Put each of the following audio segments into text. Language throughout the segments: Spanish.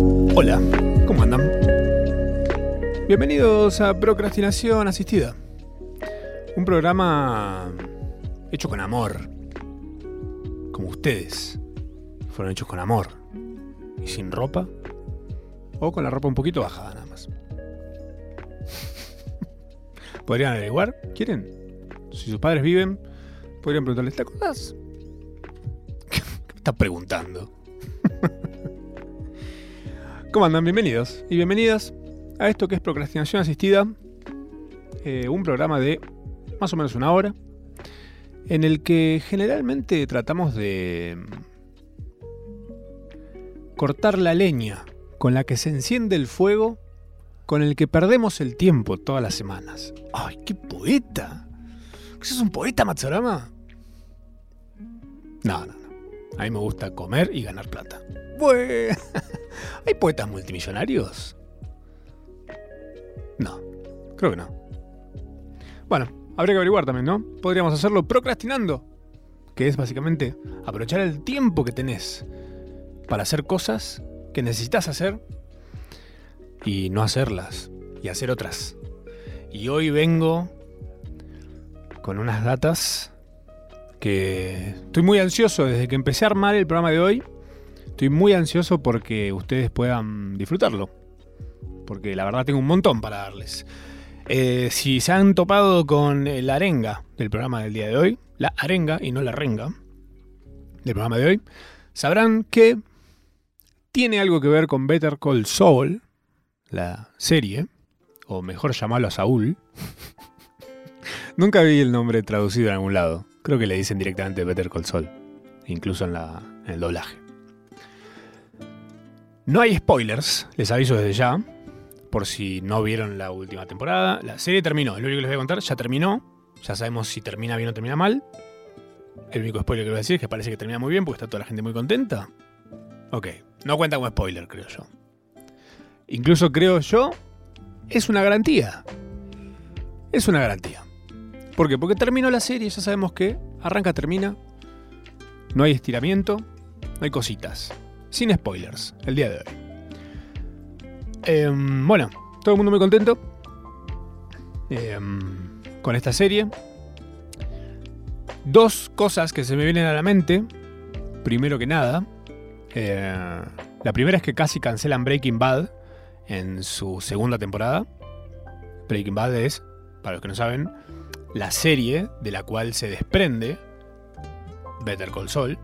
Hola, ¿cómo andan? Bienvenidos a Procrastinación Asistida. Un programa hecho con amor. Como ustedes. Fueron hechos con amor. Y sin ropa. O con la ropa un poquito bajada nada más. ¿Podrían averiguar? ¿Quieren? Si sus padres viven, podrían preguntarles, ¿te acordás? ¿Qué me estás preguntando? ¿Cómo andan? Bienvenidos y bienvenidas a esto que es Procrastinación Asistida, eh, un programa de más o menos una hora, en el que generalmente tratamos de cortar la leña con la que se enciende el fuego con el que perdemos el tiempo todas las semanas. ¡Ay, qué poeta! ¿Sos un poeta, Matsurama? No, no, no. A mí me gusta comer y ganar plata. ¿hay poetas multimillonarios? No, creo que no. Bueno, habría que averiguar también, ¿no? Podríamos hacerlo procrastinando, que es básicamente aprovechar el tiempo que tenés para hacer cosas que necesitas hacer y no hacerlas y hacer otras. Y hoy vengo con unas datas que estoy muy ansioso desde que empecé a armar el programa de hoy. Estoy muy ansioso porque ustedes puedan disfrutarlo. Porque la verdad tengo un montón para darles. Eh, si se han topado con la arenga del programa del día de hoy, la arenga y no la renga del programa de hoy, sabrán que tiene algo que ver con Better Call Saul, la serie, o mejor llamarlo a Saúl. Nunca vi el nombre traducido en algún lado. Creo que le dicen directamente Better Call Saul, incluso en, el doblaje. No hay spoilers, les aviso desde ya, por si no vieron la última temporada. La serie terminó, lo único que les voy a contar, ya terminó. Ya sabemos si termina bien o termina mal. El único spoiler que voy a decir es que parece que termina muy bien porque está toda la gente muy contenta. Ok, no cuenta como spoiler, creo yo. Incluso creo yo, es una garantía. Es una garantía. ¿Por qué? Porque terminó la serie, ya sabemos que arranca, termina. No hay estiramiento, no hay cositas. Sin spoilers, el día de hoy. Em, bueno, todo el mundo muy contento em, con esta serie. Dos cosas que se me vienen a la mente. Primero que nada, eh, la primera es que casi cancelan Breaking Bad en su segunda temporada. Breaking Bad es, para los que no saben, la serie de la cual se desprende Better Call Saul.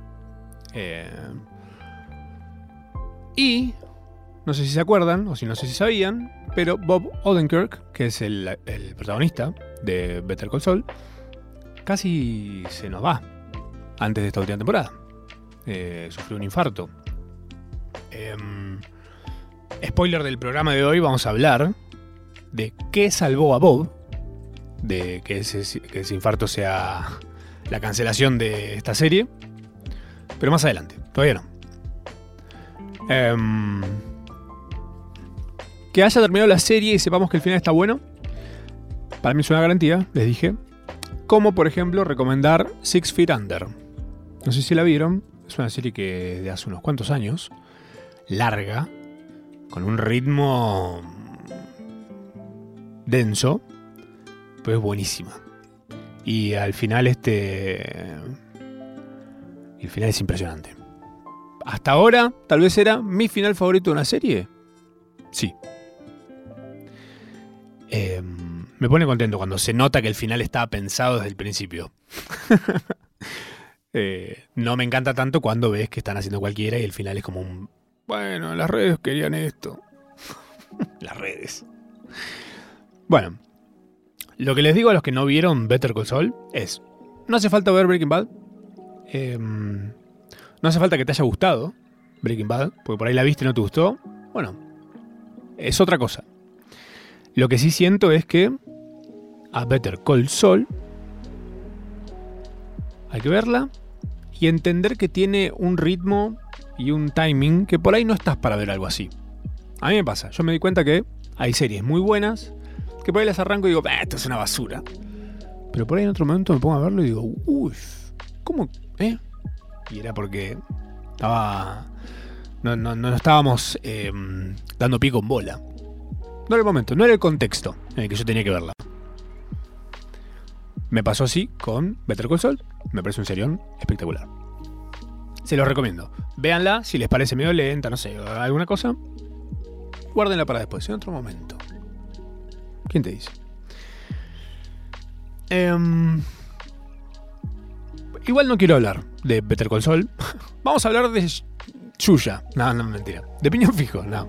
Eh, y, no sé si se acuerdan, o si no sé si sabían, pero Bob Odenkirk, que es el, protagonista de Better Call Saul, casi se nos va antes de esta última temporada. Eh, sufrió un infarto. Em, spoiler del programa de hoy, vamos a hablar de qué salvó a Bob de que ese, que ese infarto sea la cancelación de esta serie. Pero más adelante, todavía no. Em, que haya terminado la serie y sepamos que el final está bueno. Para mí es una garantía, les dije. Como por ejemplo recomendar Six Feet Under. No sé si la vieron. Es una serie que de hace unos cuantos años. Larga. Con un ritmo denso. Pero es buenísima. Y al final este... El final es impresionante hasta ahora tal vez era mi final favorito de una serie. Sí. Em, me pone contento cuando se nota que el final estaba pensado desde el principio. Eh, no me encanta tanto cuando ves que están haciendo cualquiera y el final es como un... Bueno, las redes querían esto. las redes. Bueno, lo que les digo a los que no vieron Better Call Saul es, no hace falta ver Breaking Bad. Eh, no hace falta que te haya gustado Breaking Bad, porque por ahí la viste y no te gustó. Bueno, es otra cosa. Lo que sí siento es que a Better Call Saul hay que verla y entender que tiene un ritmo y un timing que por ahí no estás para ver algo así. A mí me pasa, yo me di cuenta que hay series muy buenas que por ahí las arranco y digo, esto es una basura. Pero por ahí en otro momento me pongo a verlo y digo, uff, ¿cómo? ¿Eh? Y era porque estaba No, no, no estábamos eh, dando pie con bola. No era el momento, no era el contexto en el que yo tenía que verla. Me pasó así con Better Call. Me parece un serión espectacular. Se los recomiendo. Véanla, si les parece medio lenta, no sé, alguna cosa. Guárdenla para después, en otro momento. ¿Quién te dice? Em, igual no quiero hablar de Better Call. Vamos a hablar de Yuya. No, no, mentira. De Piñón Fijo, no.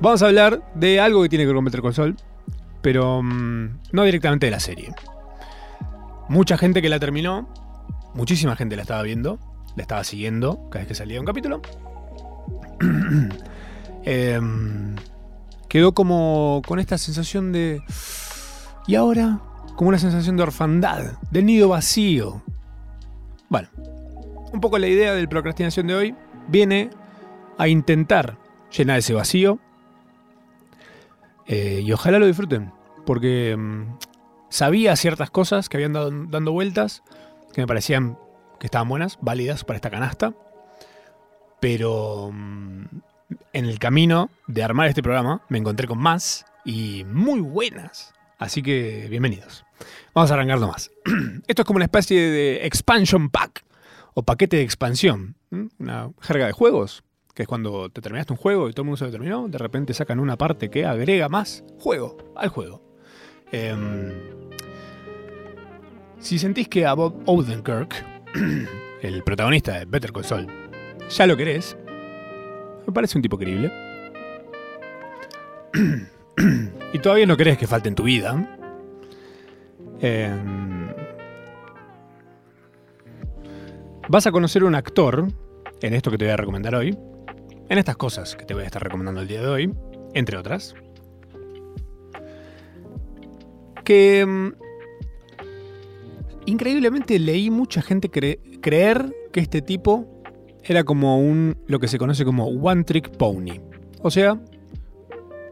Vamos a hablar de algo que tiene que ver con Better Call pero mm, no directamente de la serie. Mucha gente que la terminó, muchísima gente la estaba viendo, la estaba siguiendo cada vez que salía un capítulo. Em, quedó como con esta sensación de... ¿Y ahora? Como una sensación de orfandad, del nido vacío. Bueno, un poco la idea del procrastinación de hoy viene a intentar llenar ese vacío. Eh, y ojalá lo disfruten, porque mm, sabía ciertas cosas que habían dado dando vueltas, que me parecían que estaban buenas, válidas para esta canasta. Pero mm, en el camino de armar este programa me encontré con más y muy buenas. Así que bienvenidos. Vamos a arrancar nomás. Esto es como una especie de expansion pack o paquete de expansión. Una jerga de juegos, que es cuando te terminaste un juego y todo el mundo se lo terminó, de repente sacan una parte que agrega más juego al juego. Em, si sentís que a Bob Odenkirk, el protagonista de Better Call Saul, ya lo querés, me parece un tipo creíble. y todavía no crees que falte en tu vida. Em, vas a conocer un actor en esto que te voy a recomendar hoy. En estas cosas que te voy a estar recomendando el día de hoy, entre otras. Que em, increíblemente leí mucha gente creer que este tipo era como un lo que se conoce como one trick pony. O sea,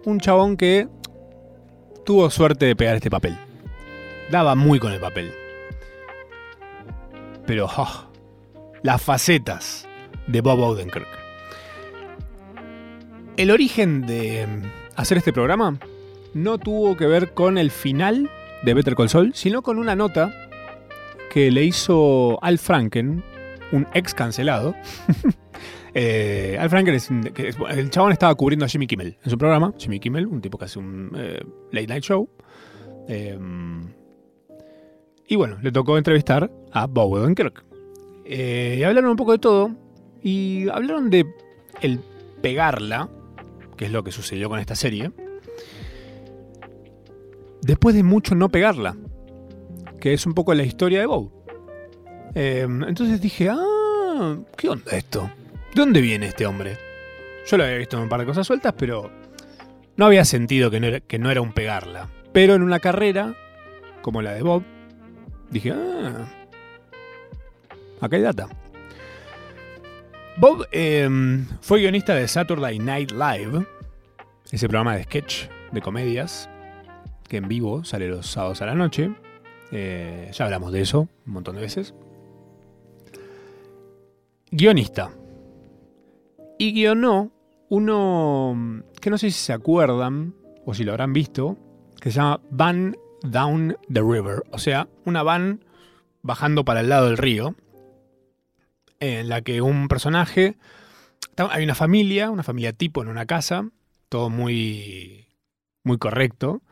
un chabón que tuvo suerte de pegar este papel. Daba muy con el papel. Pero oh, las facetas de Bob Odenkirk. El origen de hacer este programa no tuvo que ver con el final de Better Call Saul, sino con una nota que le hizo Al Franken un ex cancelado. eh, Al Franken es, el chabón estaba cubriendo a Jimmy Kimmel en su programa. Jimmy Kimmel, un tipo que hace un eh, late night show. Eh, y bueno, le tocó entrevistar a Bob Odenkirk. Eh, y hablaron un poco de todo. Y hablaron de el pegarla, que es lo que sucedió con esta serie. Después de mucho no pegarla, que es un poco la historia de Bob. Em, entonces dije, ah, ¿qué onda esto? ¿De dónde viene este hombre? Yo lo había visto en un par de cosas sueltas, pero no había sentido que no era, que no era un pegarla. Pero en una carrera, como la de Bob, dije, ah, acá hay data. Bob em, fue guionista de Saturday Night Live, ese programa de sketch de comedias, que en vivo sale los sábados a la noche. Eh, ya hablamos de eso un montón de veces guionista. Y guionó uno que no sé si se acuerdan o si lo habrán visto, que se llama Van Down the River, o sea, una van bajando para el lado del río, en la que un personaje, hay una familia, una familia tipo en una casa, todo muy, muy correcto,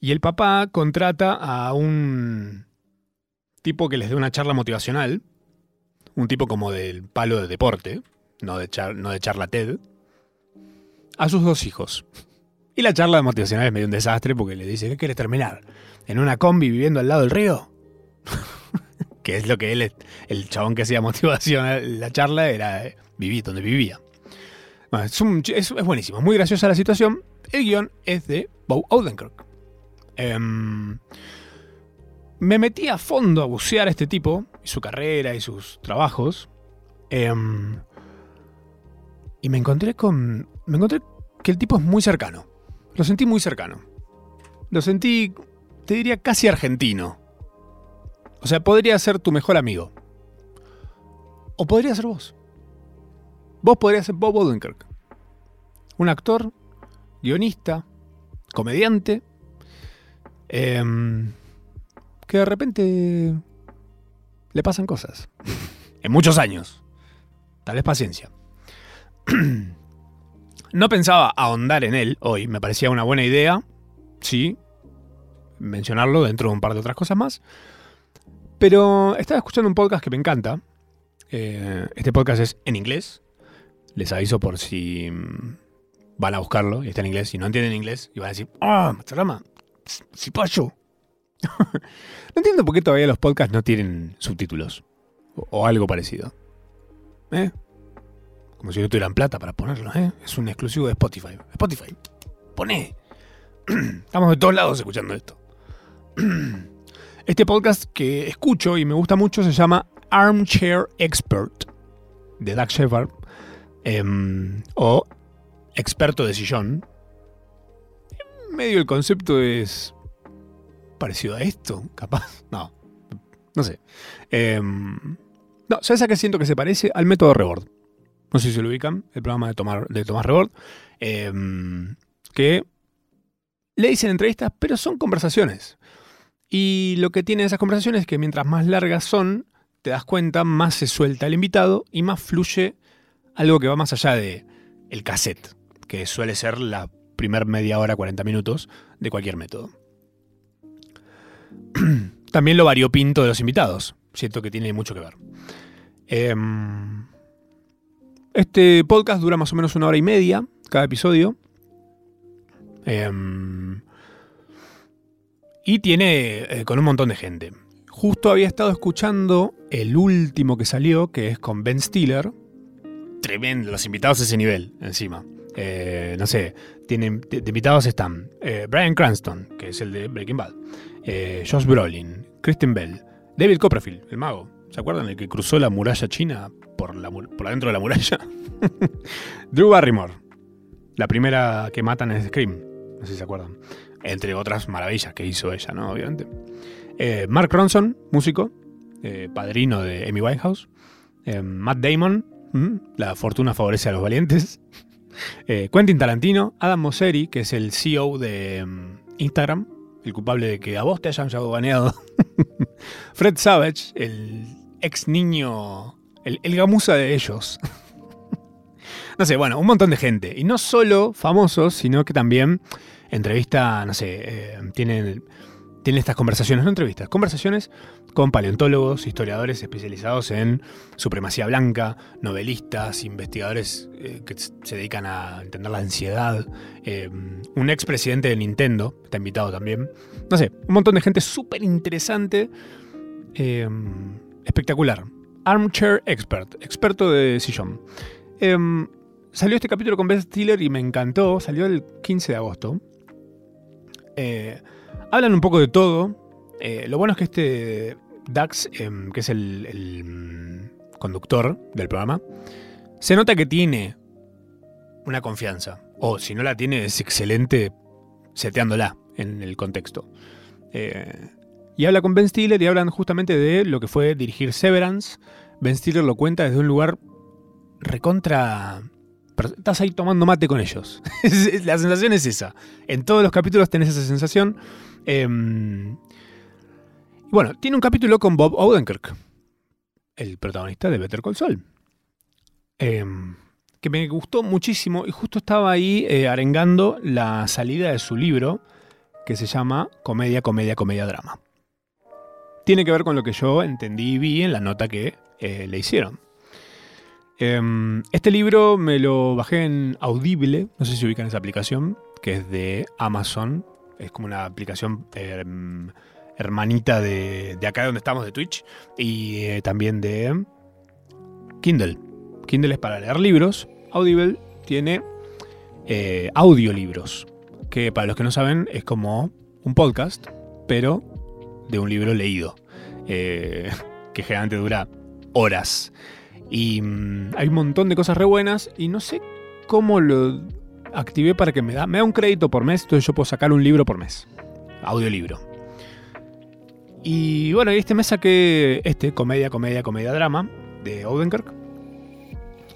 y el papá contrata a un tipo que les dé una charla motivacional, un tipo como del palo de deporte, no de, no de charla TED, a sus dos hijos. Y la charla motivacional es medio un desastre porque le dice, ¿qué quieres terminar? ¿En una combi viviendo al lado del río? Que es lo que él, el chabón que hacía motivación, la charla era eh, vivir donde vivía. es, buenísimo, muy graciosa la situación. El guion es de Bob Odenkirk. Em, me metí a fondo a bucear a este tipo y su carrera y sus trabajos. Em, y me encontré con. Me encontré que el tipo es muy cercano. Lo sentí muy cercano. Lo sentí, te diría, casi argentino. O sea, podría ser tu mejor amigo. O podría ser vos. Vos podrías ser Bob Odenkirk. Un actor, guionista, comediante, em, que de repente le pasan cosas. en muchos años. Tal vez paciencia. no pensaba ahondar en él hoy, me parecía una buena idea, sí, mencionarlo dentro de un par de otras cosas más. Pero estaba escuchando un podcast que me encanta. Eh, este podcast es en inglés. Les aviso por si mm, van a buscarlo y está en inglés y no entienden inglés y van a decir, ¡ah, oh, ¡Si payo! no entiendo por qué todavía los podcasts no tienen subtítulos o, algo parecido. ¿Eh? Como si no tuvieran plata para ponerlo, ¿eh? Es un exclusivo de Spotify. Spotify, pone. Estamos de todos lados escuchando esto. Este podcast que escucho y me gusta mucho se llama Armchair Expert de Doug Shepard em, o experto de sillón. medio el concepto es parecido a esto, capaz. No, no sé. Em, no, ¿sabes a qué siento que se parece? Al método Rebord. No sé si lo ubican, el programa de Tomás Rebord. Em, que le dicen entrevistas, pero son conversaciones. Y lo que tienen esas conversaciones es que mientras más largas son, te das cuenta, más se suelta el invitado y más fluye algo que va más allá de el cassette, que suele ser la primer media hora, 40 minutos de cualquier método. También lo variopinto de los invitados. Siento que tiene mucho que ver. Em, este podcast dura más o menos una hora y media cada episodio. Em, y tiene eh, con un montón de gente. Justo había estado escuchando el último que salió, que es con Ben Stiller. Tremendo, los invitados a ese nivel, encima. Eh, no sé, tienen, de, invitados están eh, Brian Cranston, que es el de Breaking Bad, Josh Brolin, Kristen Bell, David Copperfield, el mago. ¿Se acuerdan? El que cruzó la muralla china por, la, por adentro de la muralla. Drew Barrymore, la primera que matan en Scream. No sé si se acuerdan entre otras maravillas que hizo ella, ¿no? Obviamente. Eh, Mark Ronson, músico, eh, padrino de Amy Winehouse. Eh, Matt Damon, la fortuna favorece a los valientes. Quentin Tarantino, Adam Mosseri, que es el CEO de mm, Instagram, el culpable de que a vos te hayan llegado baneado. Fred Savage, el ex niño, el, el gamusa de ellos. no sé, bueno, un montón de gente. Y no solo famosos, sino que también entrevista, no sé, eh, tienen, estas conversaciones, no entrevistas, conversaciones con paleontólogos, historiadores especializados en supremacía blanca, novelistas, investigadores eh, que se dedican a entender la ansiedad, eh, un expresidente de Nintendo, está invitado también, no sé, un montón de gente súper interesante, espectacular. Armchair Expert, experto de sillón. salió este capítulo con Ben Stiller y me encantó, salió el 15 de agosto. Eh, hablan un poco de todo. Eh, lo bueno es que este Dax, em, que es el, mm, conductor del programa, se nota que tiene una confianza. O si no la tiene, es excelente seteándola en el contexto. Eh, y habla con Ben Stiller y hablan justamente de lo que fue dirigir Severance. Ben Stiller lo cuenta desde un lugar recontra estás ahí tomando mate con ellos. la sensación es esa. En todos los capítulos tenés esa sensación. Em, bueno, tiene un capítulo con Bob Odenkirk, el protagonista de Better Call Saul. Em, que me gustó muchísimo y justo estaba ahí eh, arengando la salida de su libro que se llama Comedia, Comedia, Comedia, Drama. Tiene que ver con lo que yo entendí y vi en la nota que eh, le hicieron. Em, este libro me lo bajé en Audible, no sé si ubican esa aplicación, que es de Amazon. Es como una aplicación em, hermanita de, de, acá donde estamos, de Twitch, y eh, también de Kindle. Kindle es para leer libros. Audible tiene eh, audiolibros, que para los que no saben es como un podcast, pero de un libro leído, eh, que generalmente dura horas. Y mm, hay un montón de cosas re buenas y no sé cómo lo activé para que me da, me da un crédito por mes, entonces yo puedo sacar un libro por mes. Audiolibro. Y bueno, este mes saqué este, comedia, comedia, comedia, drama, de Odenkirk.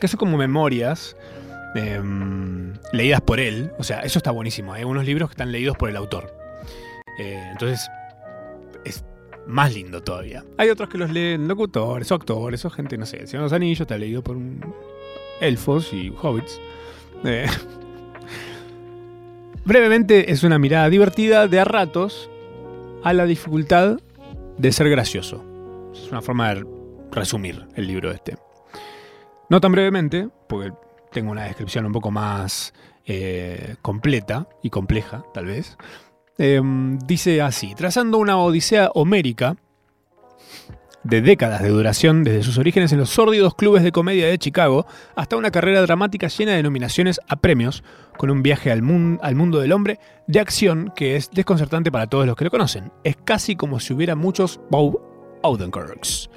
que son como memorias em, leídas por él. O sea, eso está buenísimo. Hay unos libros que están leídos por el autor. Eh, entonces, es más lindo todavía. Hay otros que los leen locutores o actores o gente, no sé, el Señor de los Anillos está leído por un elfos y hobbits. Eh, brevemente, es una mirada divertida de a ratos a la dificultad de ser gracioso. Es una forma de resumir el libro este. No tan brevemente, porque tengo una descripción un poco más eh, completa y compleja, tal vez. Em, dice así, trazando una odisea homérica de décadas de duración, desde sus orígenes en los sórdidos clubes de comedia de Chicago, hasta una carrera dramática llena de nominaciones a premios, con un viaje al, al mundo del hombre de acción que es desconcertante para todos los que lo conocen. Es casi como si hubiera muchos Bob Odenkirks.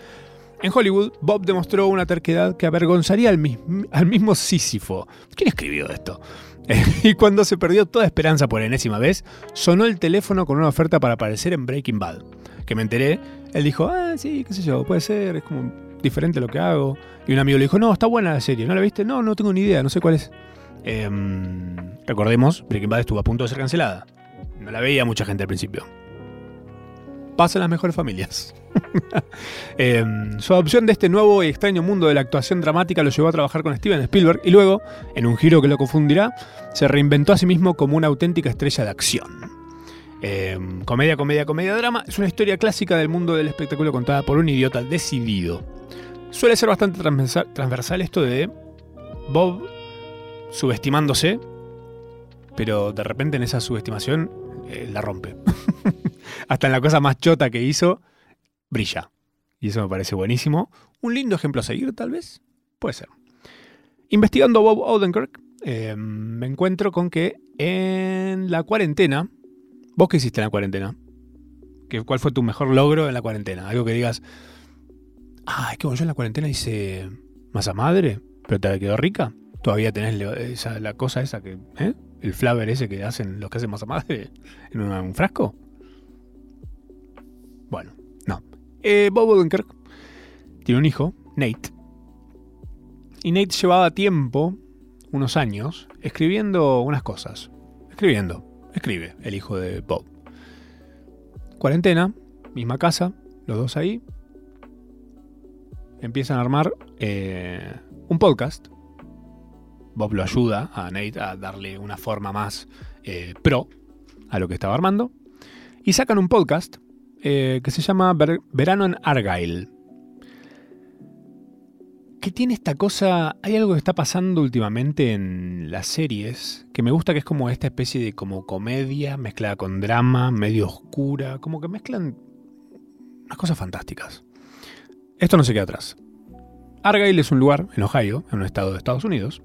En Hollywood, Bob demostró una terquedad que avergonzaría al, mismo Sísifo. ¿Quién escribió esto? y cuando se perdió toda esperanza por enésima vez, sonó el teléfono con una oferta para aparecer en Breaking Bad. Que me enteré, él dijo, ah, sí, qué sé yo, puede ser, es como diferente lo que hago. Y un amigo le dijo, no, está buena la serie, ¿no la viste? No, no tengo ni idea, no sé cuál es. Em, recordemos, Breaking Bad estuvo a punto de ser cancelada. No la veía mucha gente al principio. Pasa en las mejores familias. Em, su adopción de este nuevo y extraño mundo de la actuación dramática lo llevó a trabajar con Steven Spielberg y luego, en un giro que lo confundirá, se reinventó a sí mismo como una auténtica estrella de acción. Em, comedia, comedia, comedia, drama es una historia clásica del mundo del espectáculo contada por un idiota decidido. Suele ser bastante transversal, esto de Bob subestimándose, pero de repente en esa subestimación eh, la rompe. Hasta en la cosa más chota que hizo, brilla. Y eso me parece buenísimo. Un lindo ejemplo a seguir, tal vez. Puede ser. Investigando Bob Odenkirk, eh, me encuentro con que en la cuarentena. ¿Vos qué hiciste en la cuarentena? ¿Cuál fue tu mejor logro en la cuarentena? Algo que digas. Ah, es que yo en la cuarentena hice masa madre, pero te quedó rica. Todavía tenés la cosa esa que. ¿eh? El flavor ese que hacen los que hacen masa madre en un frasco. Bueno, eh, Bob Odenkirk tiene un hijo, Nate. Y Nate llevaba tiempo, unos años, escribiendo unas cosas. Escribiendo. Escribe el hijo de Bob. Cuarentena, misma casa, los dos ahí. Empiezan a armar eh, un podcast. Bob lo ayuda a Nate a darle una forma más eh, pro a lo que estaba armando. Y sacan un podcast eh, que se llama Verano en Argyle. ¿Qué tiene esta cosa? Hay algo que está pasando últimamente en las series que me gusta que es como esta especie de como comedia mezclada con drama, medio oscura, como que mezclan unas cosas fantásticas. Esto no se queda atrás. Argyle es un lugar en Ohio, en un estado de Estados Unidos,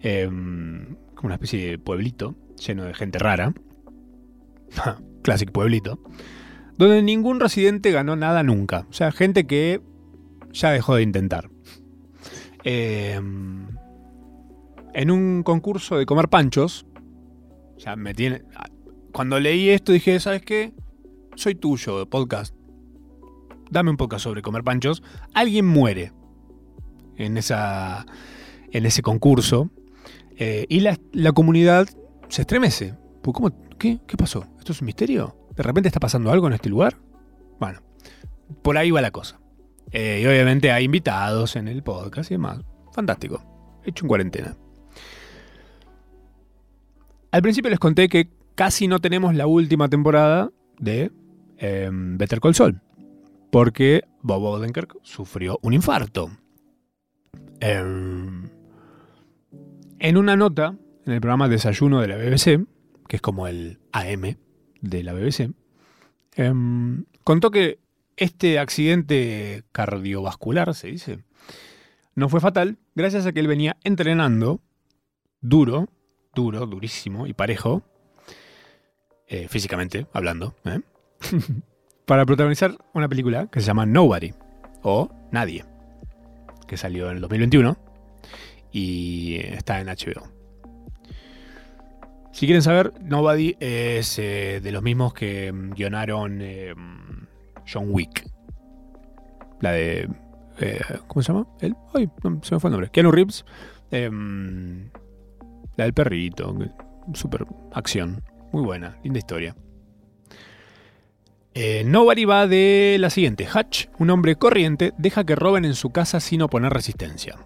em, como una especie de pueblito lleno de gente rara. Classic pueblito donde ningún residente ganó nada nunca. O sea, gente que ya dejó de intentar. Em, en un concurso de comer panchos, ya me tiene. Cuando leí esto dije, ¿sabes qué? Soy tuyo, podcast. Dame un podcast sobre comer panchos. Alguien muere en, esa, en ese concurso eh, y la, comunidad se estremece. ¿Cómo, qué, ¿Qué pasó? ¿Esto es un misterio? ¿De repente está pasando algo en este lugar? Bueno, por ahí va la cosa. Eh, y obviamente hay invitados en el podcast y demás. Fantástico. Hecho en cuarentena. Al principio les conté que casi no tenemos la última temporada de em, Better Call Saul. Porque Bob Odenkirk sufrió un infarto. Em, en una nota en el programa Desayuno de la BBC, que es como el AM de la BBC, em, contó que este accidente cardiovascular, se dice, no fue fatal gracias a que él venía entrenando duro, duro, durísimo y parejo, eh, físicamente hablando, ¿eh? para protagonizar una película que se llama Nobody o Nadie, que salió en el 2021 y está en HBO. Si quieren saber, Nobody es eh, de los mismos que mm, guionaron eh, John Wick. La de eh, ¿Cómo se llama? Él. Ay, no, se me fue el nombre. Keanu Reeves. Em, la del perrito. Super acción. Muy buena. Linda historia. Eh, Nobody va de la siguiente. Hutch, un hombre corriente, deja que roben en su casa sin oponer resistencia.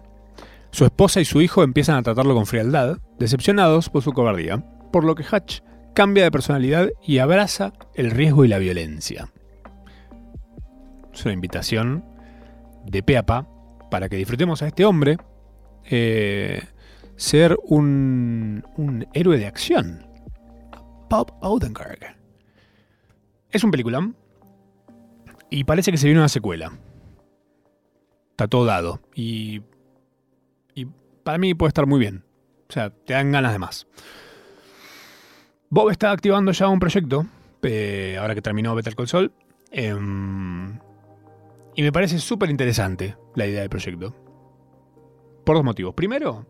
Su esposa y su hijo empiezan a tratarlo con frialdad, decepcionados por su cobardía, por lo que Hutch cambia de personalidad y abraza el riesgo y la violencia. Es una invitación de pe a pa para que disfrutemos a este hombre eh, ser un, un héroe de acción. Bob Odenkirk. Es un peliculón y parece que se viene una secuela. Está todo dado y, y para mí puede estar muy bien. O sea, te dan ganas de más. Bob está activando ya un proyecto, eh, ahora que terminó Better Call Saul. Em, y me parece súper interesante la idea del proyecto. Por dos motivos. Primero,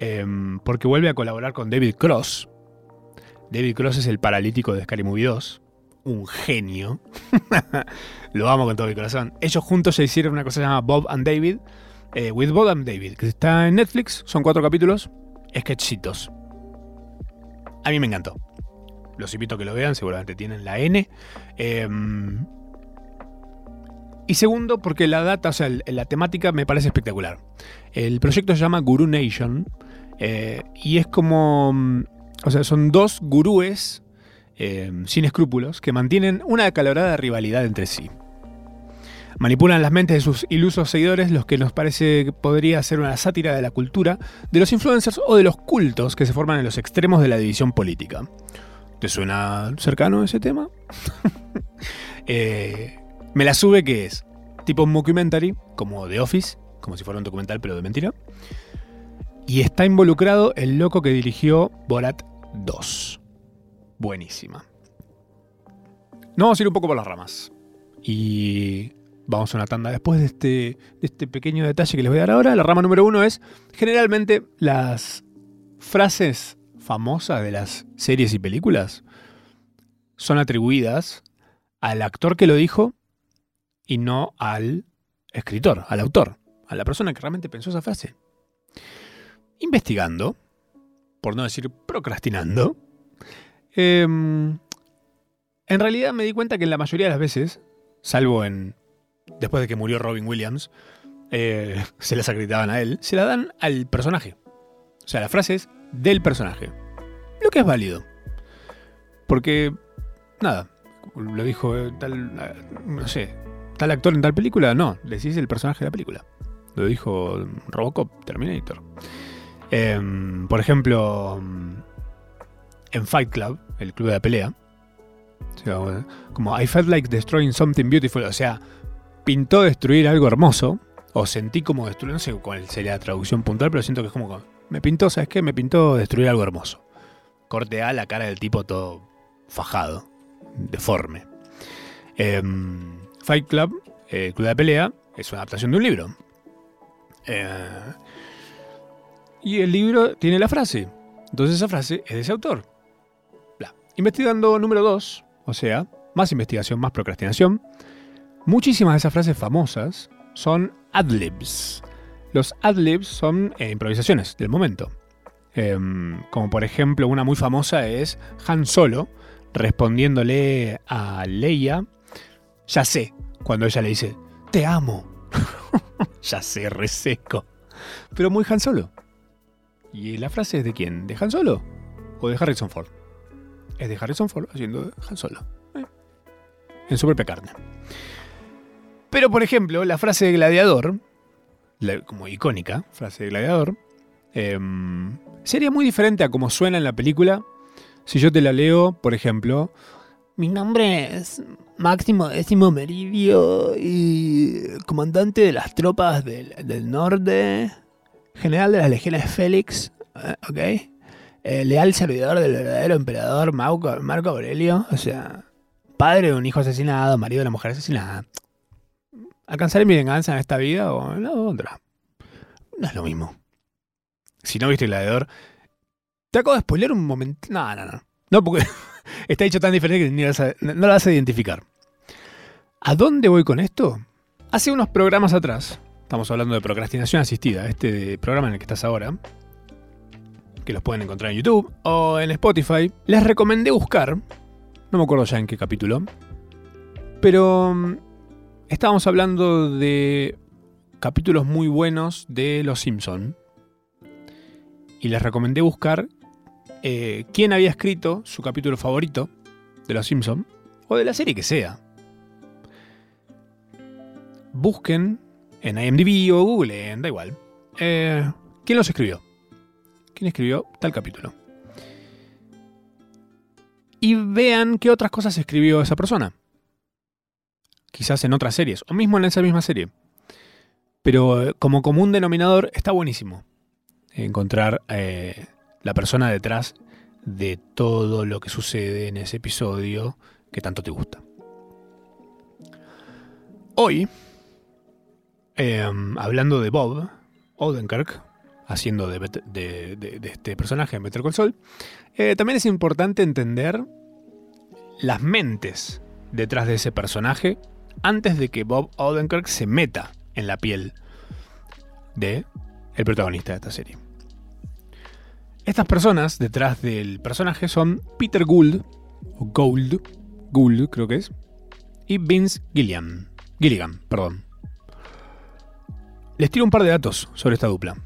em, porque vuelve a colaborar con David Cross. David Cross es el paralítico de Scary Movie 2. Un genio. Lo amo con todo mi corazón. Ellos juntos ya hicieron una cosa llamada Bob and David. Eh, with Bob and David, que está en Netflix. Son cuatro capítulos. Sketchitos. A mí me encantó. Los invito a que lo vean, seguramente tienen la N. Em, y segundo, porque la data, o sea, la temática me parece espectacular. El proyecto se llama Guru Nation. Eh, y es como. O sea, son dos gurúes em, sin escrúpulos que mantienen una acalorada rivalidad entre sí. Manipulan las mentes de sus ilusos seguidores, los que nos parece que podría ser una sátira de la cultura, de los influencers o de los cultos que se forman en los extremos de la división política. ¿Te suena cercano ese tema? Eh, me la sube que es tipo mockumentary, como The Office, como si fuera un documental pero de mentira. Y está involucrado el loco que dirigió Borat 2. Buenísima. No vamos a ir un poco por las ramas. Y Vamos a una tanda después de este, de este pequeño detalle que les voy a dar ahora. La rama número uno es, generalmente las frases famosas de las series y películas son atribuidas al actor que lo dijo y no al escritor, al autor, a la persona que realmente pensó esa frase. Investigando, por no decir procrastinando, em, en realidad me di cuenta que en la mayoría de las veces, salvo en después de que murió Robin Williams, eh, se las acreditaban a él, se la dan al personaje. O sea, la frase es del personaje. Lo que es válido. Porque, nada, lo dijo eh, tal, eh, no sé, tal actor en tal película, no, decís el personaje de la película. Lo dijo Robocop, Terminator. Em, por ejemplo, en Fight Club, el club de la pelea, como I felt like destroying something beautiful, o sea, pintó destruir algo hermoso, o sentí como destruir, no sé cuál sería la traducción puntual, pero siento que es como, me pintó, ¿sabes qué? Me pintó destruir algo hermoso. Corte A, la cara del tipo todo fajado, deforme. Em, Fight Club, el Club de Pelea, es una adaptación de un libro. Eh, y el libro tiene la frase. Entonces esa frase es de ese autor. Investigando número 2, o sea, más investigación, más procrastinación. Muchísimas de esas frases famosas son adlibs. Los adlibs son eh, improvisaciones del momento. Em, como por ejemplo, una muy famosa es Han Solo respondiéndole a Leia, ya sé, cuando ella le dice, te amo. ya sé, reseco. Pero muy Han Solo. ¿Y la frase es de quién? ¿De Han Solo? ¿O de Harrison Ford? Es de Harrison Ford haciendo Han Solo. Eh, en su propia carne. Pero, por ejemplo, la frase de gladiador, como icónica frase de gladiador, em, sería muy diferente a como suena en la película si yo te la leo, por ejemplo. Mi nombre es Máximo Décimo Meridio y comandante de las tropas del, norte, general de las legiones Félix, eh, ¿ok? Eh, leal servidor del verdadero emperador Marco, Marco Aurelio, o sea, padre de un hijo asesinado, marido de una mujer asesinada. ¿Alcanzaré mi venganza en esta vida o en la otra? No es lo mismo. Si no viste el gladiador, te acabo de spoiler un momento. No, no, no. No, porque está hecho tan diferente que no lo vas a identificar. ¿A dónde voy con esto? Hace unos programas atrás, estamos hablando de procrastinación asistida, este programa en el que estás ahora, que los pueden encontrar en YouTube o en Spotify, les recomendé buscar, no me acuerdo ya en qué capítulo, pero mm, estábamos hablando de capítulos muy buenos de Los Simpson y les recomendé buscar eh, quién había escrito su capítulo favorito de Los Simpson o de la serie que sea. Busquen en IMDb o Google, da igual. Eh, ¿Quién los escribió? ¿Quién escribió tal capítulo? Y vean qué otras cosas escribió esa persona. Quizás en otras series, o mismo en esa misma serie. Pero eh, como común denominador está buenísimo encontrar eh, la persona detrás de todo lo que sucede en ese episodio que tanto te gusta. Hoy, em, hablando de Bob Odenkirk, haciendo de, este personaje en Better Call eh, también es importante entender las mentes detrás de ese personaje antes de que Bob Odenkirk se meta en la piel de el protagonista de esta serie. Estas personas detrás del personaje son Peter Gould, Gould, Gould creo que es, y Vince Gilliam, Gilligan. Perdón. Les tiro un par de datos sobre esta dupla.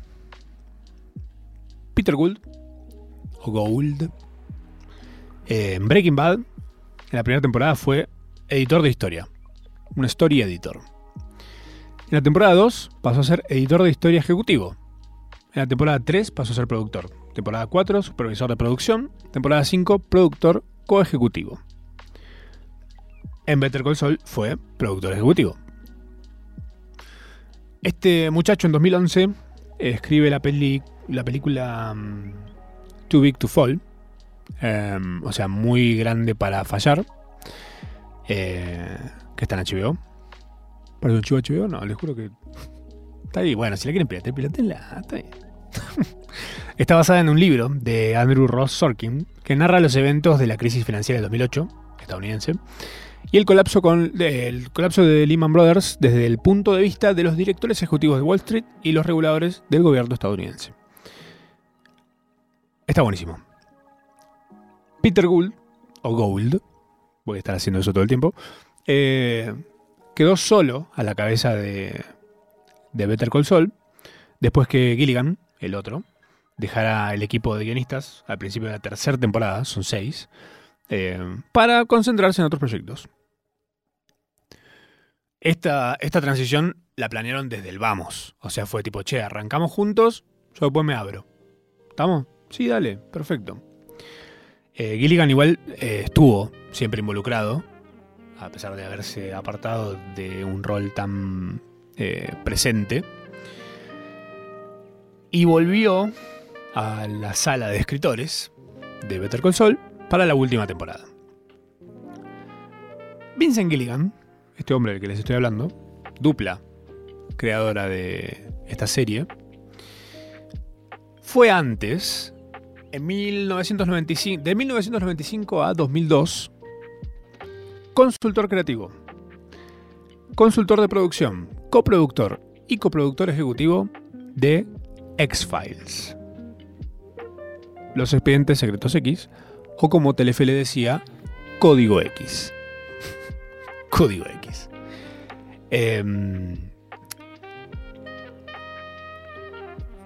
Peter Gould, o Gould, en Breaking Bad, en la primera temporada fue editor de historia, un story editor. En la temporada 2 pasó a ser editor de historia ejecutivo. En la temporada 3 pasó a ser productor. Temporada 4, supervisor de producción. Temporada 5, productor coejecutivo. En Better Call Saul fue productor ejecutivo. Este muchacho en 2011 escribe la, peli, la película um, Too Big to Fall, em, o sea, muy grande para fallar, eh, que está en HBO. ¿Para un chivo HBO? No, les juro que. Está ahí. Bueno, si la quieren piratear, piratenla. Está ahí. está basada en un libro de Andrew Ross Sorkin que narra los eventos de la crisis financiera del 2008, estadounidense, y el colapso, con, el colapso de Lehman Brothers desde el punto de vista de los directores ejecutivos de Wall Street y los reguladores del gobierno estadounidense. Está buenísimo. Peter Gould, o Gould, voy a estar haciendo eso todo el tiempo, eh, quedó solo a la cabeza de, de Better Call Saul, después que Gilligan, el otro, dejara el equipo de guionistas al principio de la tercera temporada, son seis, eh, para concentrarse en otros proyectos. Esta, esta transición la planearon desde el vamos. O sea, fue tipo, che, arrancamos juntos, yo después me abro. ¿Estamos? Sí, dale, perfecto. Eh, Gilligan igual estuvo siempre involucrado a pesar de haberse apartado de un rol tan eh, presente. Y volvió a la sala de escritores de Better Call Saul para la última temporada. Vincent Gilligan, este hombre del que les estoy hablando, dupla creadora de esta serie, fue antes, en 1995, de 1995 a 2002, consultor creativo, consultor de producción, coproductor y coproductor ejecutivo de X-Files. Los expedientes secretos X, o como Telefe le decía, Código X. Código X. Em,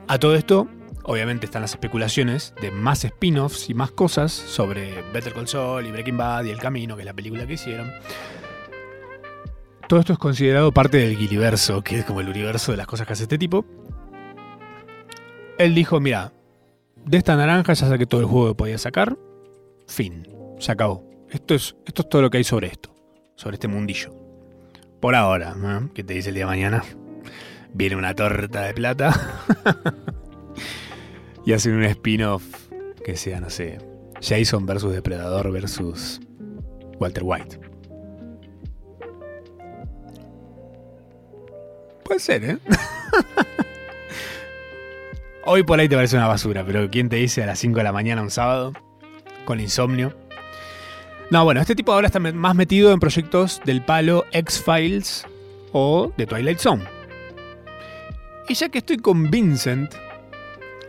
a todo esto, Obviamente están las especulaciones de más spin-offs y más cosas sobre Better Call Saul y Breaking Bad y El Camino, que es la película que hicieron. Todo esto es considerado parte del Gilliverso, que es como el universo de las cosas que hace este tipo. Él dijo, mira, de esta naranja ya saqué todo el juego que podía sacar. Fin. Se acabó. Esto es, esto es todo lo que hay sobre esto. Sobre este mundillo. Por ahora, ¿no? ¿Qué te dice el día de mañana? Viene una torta de plata. y hacen un spin-off que sea, no sé, Jason versus Depredador versus Walter White. Puede ser, ¿eh? Hoy por ahí te parece una basura, pero ¿quién te dice a las 5 de la mañana un sábado? Con insomnio. No, bueno, este tipo ahora está más metido en proyectos del palo X-Files o de Twilight Zone. Y ya que estoy con Vincent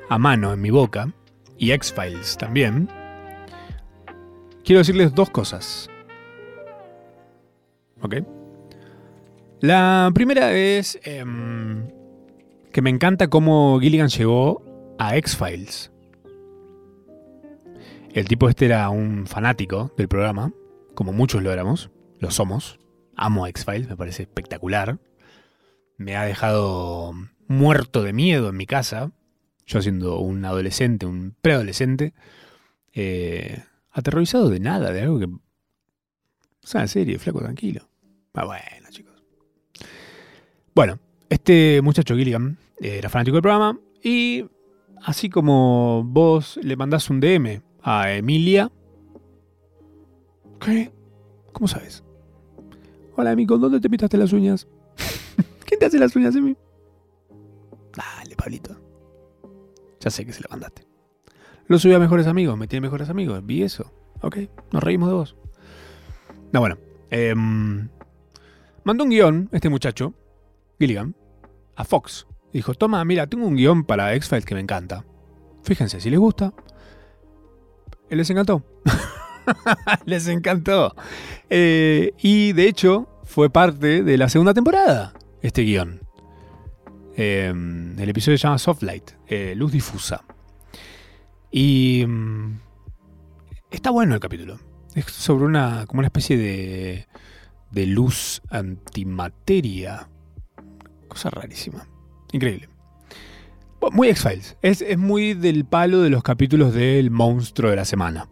a mano en mi boca, y X-Files también, quiero decirles dos cosas. ¿Ok? La primera es em, que me encanta cómo Gilligan llegó a X-Files. El tipo este era un fanático del programa, como muchos lo éramos, lo somos. Amo X-Files, me parece espectacular. Me ha dejado muerto de miedo en mi casa. Yo siendo un adolescente, un preadolescente. Eh, aterrorizado de nada, de algo que... O sea, serie, flaco, tranquilo. Ah, bueno, chicos. Bueno, este muchacho Gilligan era fanático del programa y así como vos le mandás un DM a Emilia... ¿Qué? ¿Cómo sabes? Hola, amigo, ¿dónde te pintaste las uñas? ¿Quién te hace las uñas, Emi? Dale, Pablito. Ya sé que se le mandaste. Lo subí a mejores amigos, me tiene mejores amigos. Vi eso. Ok, nos reímos de vos. No, bueno. Em, mandó un guion, este muchacho, Gilligan, a Fox. Dijo, toma, mira, tengo un guion para X-Files que me encanta. Fíjense, si les gusta. Él les encantó. les encantó. Eh, y de hecho, fue parte de la segunda temporada, este guion. Em, el episodio se llama Softlight, eh, Luz Difusa. Y mm, está bueno el capítulo. Es sobre una, como una especie de, de luz antimateria. Cosa rarísima. Increíble. Muy X-Files. Es, es, muy del palo de los capítulos del monstruo de la semana.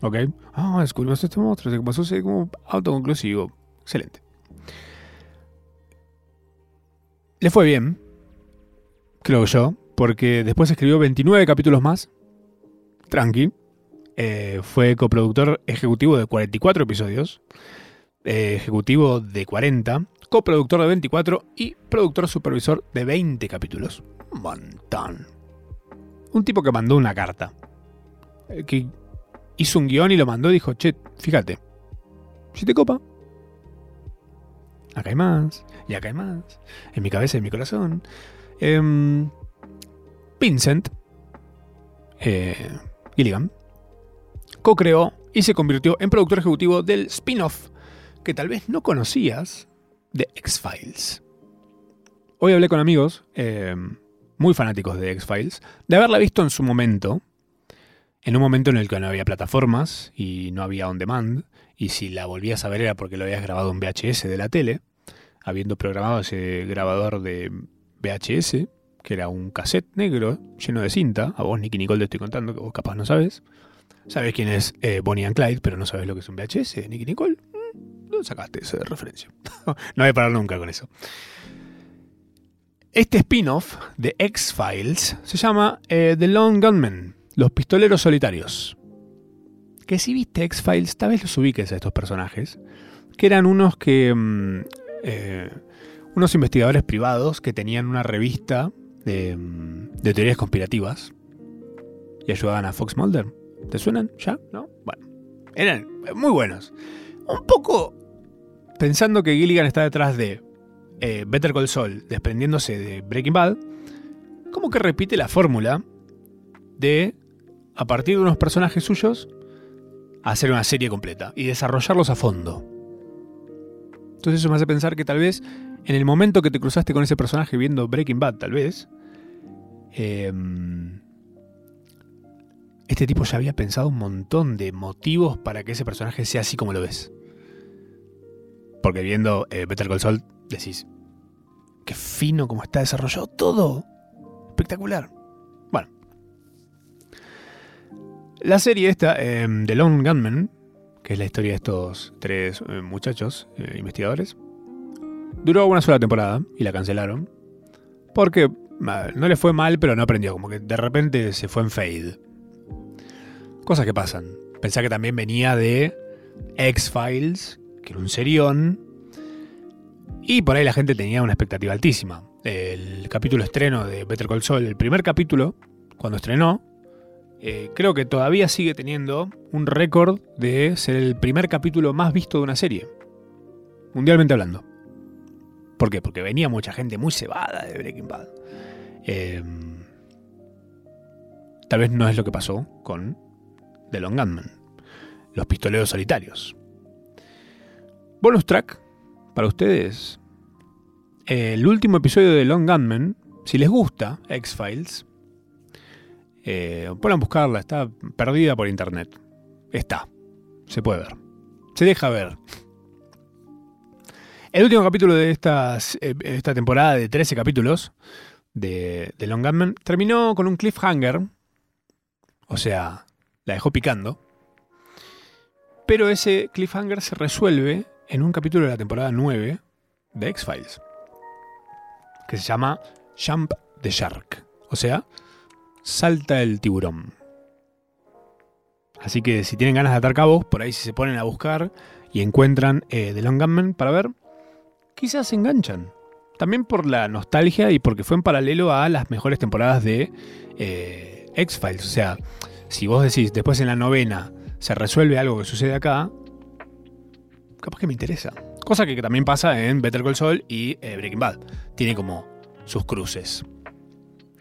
¿Ok? Ah, descubrimos este monstruo. Se pasó como autoconclusivo. Excelente. Le fue bien creo yo, porque después escribió 29 capítulos más. Tranqui. Eh, fue coproductor ejecutivo de 44 episodios, eh, ejecutivo de 40, coproductor de 24 y productor supervisor de 20 capítulos. Un montón. Un tipo que mandó una carta. Eh, que hizo un guion y lo mandó y dijo, che, fíjate, si te copa. Acá hay más, y acá hay más. En mi cabeza y en mi corazón. Em, Vincent eh, Gilligan co-creó y se convirtió en productor ejecutivo del spin-off que tal vez no conocías de X-Files. Hoy hablé con amigos em, muy fanáticos de X-Files, de haberla visto en su momento, en un momento en el que no había plataformas y no había on demand, y si la volvías a ver era porque lo habías grabado en VHS de la tele, habiendo programado ese grabador de VHS, que era un cassette negro lleno de cinta. A vos, Nicky Nicole, te estoy contando que vos capaz no sabes. Sabes quién es eh, Bonnie and Clyde, pero no sabes lo que es un VHS, Nicky Nicole. No mm, sacaste eso de referencia. no voy a parar nunca con eso. Este spin-off de X-Files se llama eh, The Lone Gunmen, Los Pistoleros Solitarios. Que si viste X-Files, tal vez los ubiques a estos personajes, que eran unos que mm, eh, unos investigadores privados que tenían una revista de, teorías conspirativas y ayudaban a Fox Mulder. ¿Te suenan ya? ¿No? Bueno, eran muy buenos. Un poco pensando que Gilligan está detrás de eh, Better Call Saul, desprendiéndose de Breaking Bad, como que repite la fórmula de, a partir de unos personajes suyos, hacer una serie completa y desarrollarlos a fondo. Entonces eso me hace pensar que tal vez en el momento que te cruzaste con ese personaje viendo Breaking Bad, tal vez, em, este tipo ya había pensado un montón de motivos para que ese personaje sea así como lo ves. Porque viendo eh, Better Call Saul decís, qué fino como está desarrollado todo. Espectacular. Bueno. La serie esta, eh, The Lone Gunman, que es la historia de estos tres eh, muchachos eh, investigadores, Duró una sola temporada y la cancelaron. Porque no le fue mal, pero no aprendió. Como que de repente se fue en fade. Cosas que pasan. Pensá que también venía de X-Files, que era un serión. Y por ahí la gente tenía una expectativa altísima. El capítulo estreno de Better Call Saul, el primer capítulo, cuando estrenó, eh, creo que todavía sigue teniendo un récord de ser el primer capítulo más visto de una serie. Mundialmente hablando. ¿Por qué? Porque venía mucha gente muy cebada de Breaking Bad. Eh, tal vez no es lo que pasó con The Long Gunman, los pistoleros solitarios. Bonus track para ustedes. El último episodio de Long Gunman, si les gusta X-Files, eh, pueden buscarla, está perdida por internet. Está, se puede ver. Se deja ver. El último capítulo de eh, esta temporada de 13 capítulos de, de Long Gunman terminó con un cliffhanger. O sea, la dejó picando. Pero ese cliffhanger se resuelve en un capítulo de la temporada 9 de X-Files. Que se llama Jump the Shark. O sea, salta el tiburón. Así que si tienen ganas de atar cabos, por ahí si se ponen a buscar y encuentran eh, The Long Gunman para ver, quizás se enganchan. También por la nostalgia y porque fue en paralelo a las mejores temporadas de eh, X-Files. O sea, si vos decís después en la novena se resuelve algo que sucede acá, capaz que me interesa. Cosa que también pasa en Better Call Saul y eh, Breaking Bad. Tiene como sus cruces.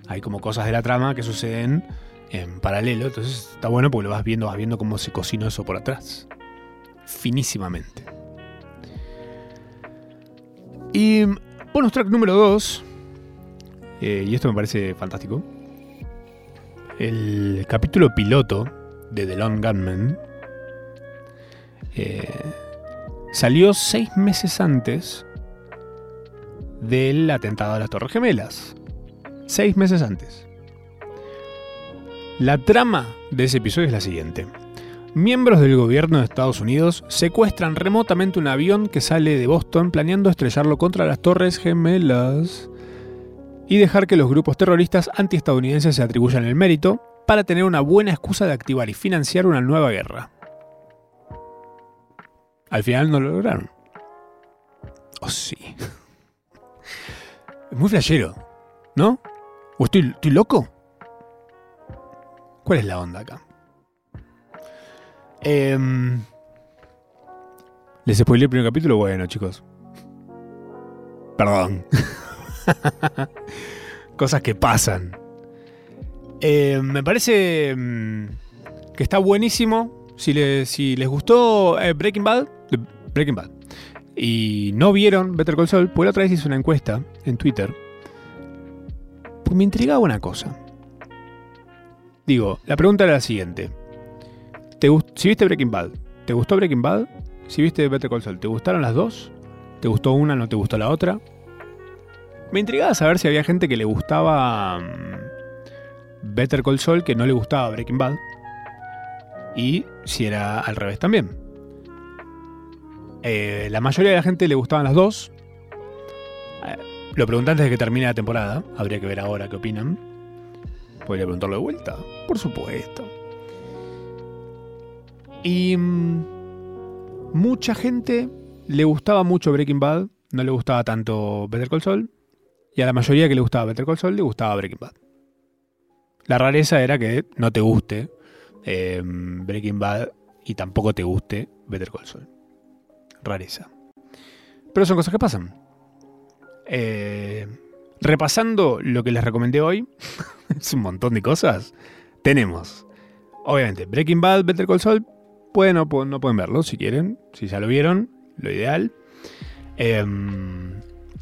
Hay como cosas de la trama que suceden en paralelo. Entonces está bueno porque lo vas viendo, vas viendo cómo se cocinó eso por atrás. Finísimamente. Y bonus track número 2. Eh, y esto me parece fantástico. El capítulo piloto de The Long Gunman eh, salió seis meses antes del atentado a las Torres Gemelas. Seis meses antes. La trama de ese episodio es la siguiente. Miembros del gobierno de Estados Unidos secuestran remotamente un avión que sale de Boston planeando estrellarlo contra las Torres Gemelas y dejar que los grupos terroristas antiestadounidenses se atribuyan el mérito para tener una buena excusa de activar y financiar una nueva guerra. Al final no lo lograron. Oh, sí. Es muy flashero, ¿no? ¿O estoy, estoy loco? ¿Cuál es la onda acá? Em, ¿Les spoilé el primer capítulo? Bueno, chicos. Perdón. Cosas que pasan. Em, me parece em, que está buenísimo. Si, si les gustó eh, Breaking Bad, Breaking Bad, y no vieron Better Call Saul, pues la otra vez hice una encuesta en Twitter. Pues me intrigaba una cosa. Digo, la pregunta era la siguiente. ¿Te si viste Breaking Bad, ¿te gustó Breaking Bad? Si viste Better Call Saul, ¿te gustaron las dos? ¿Te gustó una, no te gustó la otra? Me intrigaba saber si había gente que le gustaba mm, Better Call Saul que no le gustaba Breaking Bad. Y si era al revés también. Eh, la mayoría de la gente le gustaban las dos. Eh, lo pregunté antes de que termine la temporada. Habría que ver ahora qué opinan. Podría preguntarlo de vuelta. Por supuesto. Y mm, mucha gente le gustaba mucho Breaking Bad. No le gustaba tanto Better Call Saul. Y a la mayoría que le gustaba Better Call Saul le gustaba Breaking Bad. La rareza era que no te guste eh, Breaking Bad y tampoco te guste Better Call Saul rareza. Pero son cosas que pasan. Eh, repasando lo que les recomendé hoy, es un montón de cosas. Tenemos, obviamente, Breaking Bad, Better Call Saul. Pueden o no pueden verlo si quieren. Si ya lo vieron, lo ideal. Em,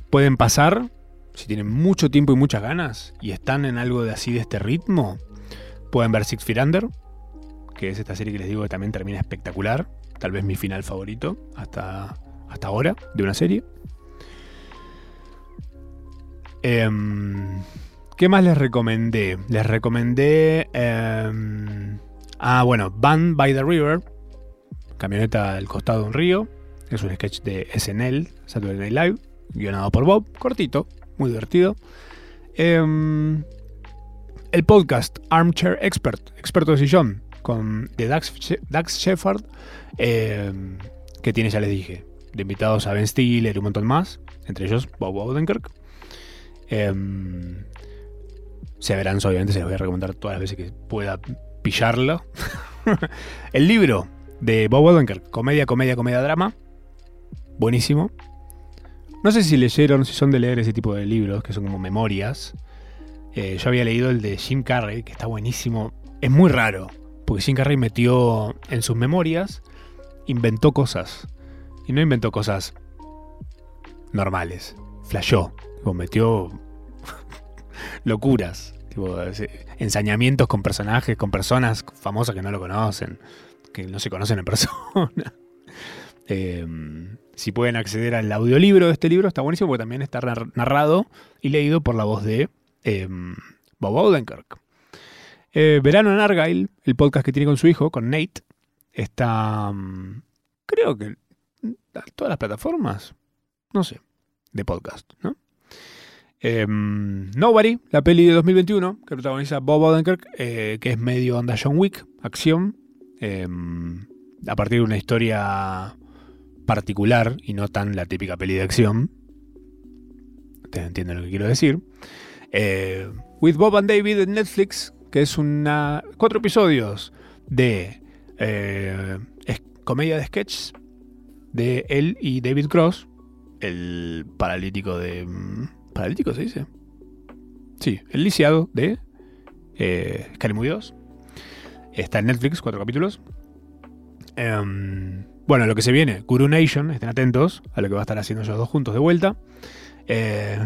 pueden pasar, si tienen mucho tiempo y muchas ganas y están en algo de así de este ritmo, pueden ver Six Feet Under, que es esta serie que les digo que también termina espectacular tal vez mi final favorito hasta, hasta ahora de una serie. Em, ¿Qué más les recomendé? Les recomendé... Em, ah, bueno, Band by the River, camioneta al costado de un río. Es un sketch de SNL, Saturday Night Live, guionado por Bob, cortito, muy divertido. Em, el podcast Armchair Expert, experto de sillón, con, de Dax, Dax Shepard, em, que tiene, ya les dije, de invitados a Ben Stiller y un montón más, entre ellos Bob Odenkirk. Eh, Severance, obviamente, se los voy a recomendar todas las veces que pueda pillarlo. el libro de Bob Odenkirk, comedia, comedia, comedia, drama. Buenísimo. No sé si leyeron, si son de leer ese tipo de libros, que son como memorias. Eh, yo había leído el de Jim Carrey, que está buenísimo. Es muy raro, porque Jim Carrey metió en sus memorias, inventó cosas. Y no inventó cosas normales. Flashó. metió locuras. ensañamientos con personajes, con personas famosas que no lo conocen, que no se conocen en persona. Em, si pueden acceder al audiolibro de este libro, está buenísimo porque también está narrado y leído por la voz de em, Bob Odenkirk. Eh, Verano en Argyle, el podcast que tiene con su hijo, con Nate, está, mm, creo que todas las plataformas, no sé, de podcast, ¿no? Em, Nobody, la peli de 2021, que protagoniza Bob Odenkirk, eh, que es medio onda John Wick, acción, em, a partir de una historia particular y no tan la típica peli de acción. Ustedes entienden lo que quiero decir. Eh, With Bob and David en Netflix, que es una cuatro episodios de eh, comedia de sketches de él y David Cross, el paralítico de... ¿Paralítico se dice? Sí, el lisiado de eh, Scary 2. Está en Netflix, cuatro capítulos. Em, bueno, lo que se viene, Guru Nation, estén atentos a lo que va a estar haciendo ellos dos juntos de vuelta. Eh,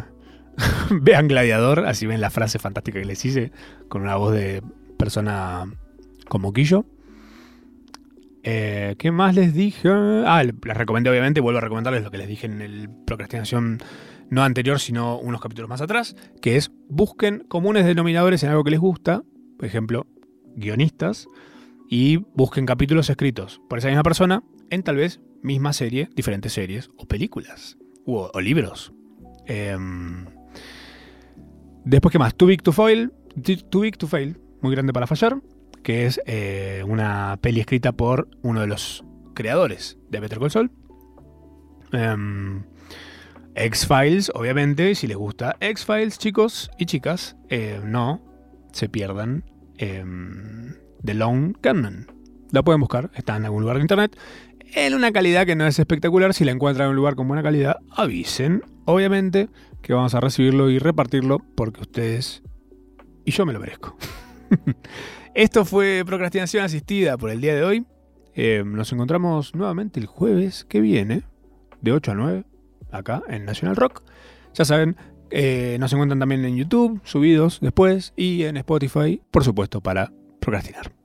vean Gladiador, así ven la frase fantástica que les hice, con una voz de persona con moquillo. Eh, ¿Qué más les dije? Ah, les recomendé obviamente, vuelvo a recomendarles lo que les dije en el procrastinación no anterior, sino unos capítulos más atrás, que es busquen comunes denominadores en algo que les gusta, por ejemplo, guionistas, y busquen capítulos escritos por esa misma persona en tal vez misma serie, diferentes series o películas o, libros. Em, después, ¿qué más? Too Big to Fail, Too Big to Fail, muy grande para fallar, que es eh, una peli escrita por uno de los creadores de Better Call Saul. Em, X-Files, obviamente, si les gusta X-Files, chicos y chicas, eh, no se pierdan em, The Lone Gunman. La pueden buscar, está en algún lugar de internet. En una calidad que no es espectacular, si la encuentran en un lugar con buena calidad, avisen. Obviamente que vamos a recibirlo y repartirlo porque ustedes y yo me lo merezco. Esto fue procrastinación asistida por el día de hoy. Eh, nos encontramos nuevamente el jueves que viene, de 8 a 9, acá en National Rock. Ya saben, eh, nos encuentran también en YouTube, subidos después, y en Spotify, por supuesto, para procrastinar.